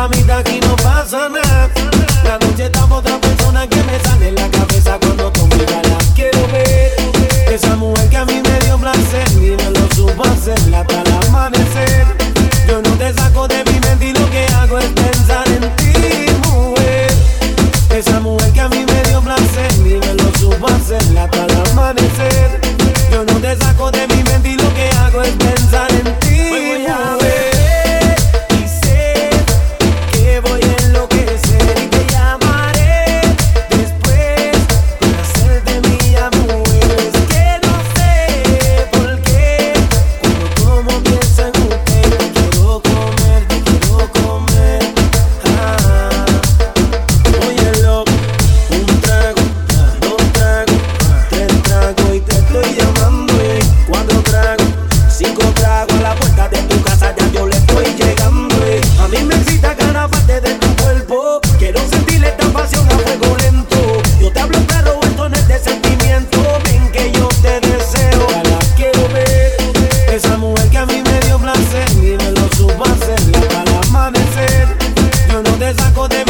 mamita, aquí no pasa nada. La noche está por otra persona que me sale en la cabeza cuando tú me. Quiero ver esa mujer que a mí me dio placer y no lo supo hacer hasta el amanecer. Yo no te saco de mi mente y lo que hago es pensar en ti, mujer. Esa mujer que a mí me dio placer y no lo supo hacer hasta el amanecer. te saco de